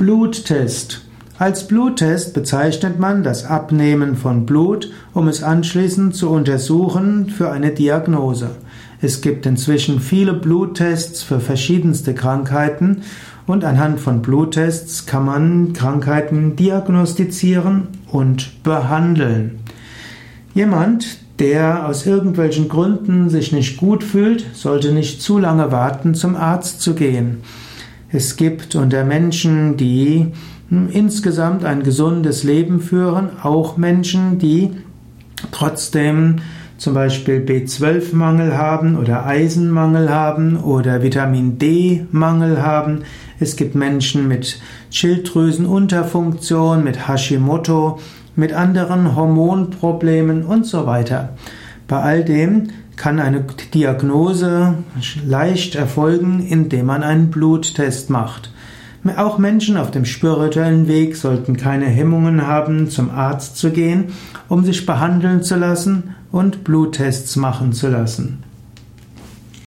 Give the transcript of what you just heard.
Bluttest. Als Bluttest bezeichnet man das Abnehmen von Blut, um es anschließend zu untersuchen für eine Diagnose. Es gibt inzwischen viele Bluttests für verschiedenste Krankheiten und anhand von Bluttests kann man Krankheiten diagnostizieren und behandeln. Jemand, der aus irgendwelchen Gründen sich nicht gut fühlt, sollte nicht zu lange warten, zum Arzt zu gehen. Es gibt unter Menschen, die hm, insgesamt ein gesundes Leben führen, auch Menschen, die trotzdem zum Beispiel B12-Mangel haben oder Eisenmangel haben oder Vitamin D-Mangel haben. Es gibt Menschen mit Schilddrüsenunterfunktion, mit Hashimoto, mit anderen Hormonproblemen und so weiter. Bei all dem kann eine Diagnose leicht erfolgen, indem man einen Bluttest macht. Auch Menschen auf dem spirituellen Weg sollten keine Hemmungen haben, zum Arzt zu gehen, um sich behandeln zu lassen und Bluttests machen zu lassen.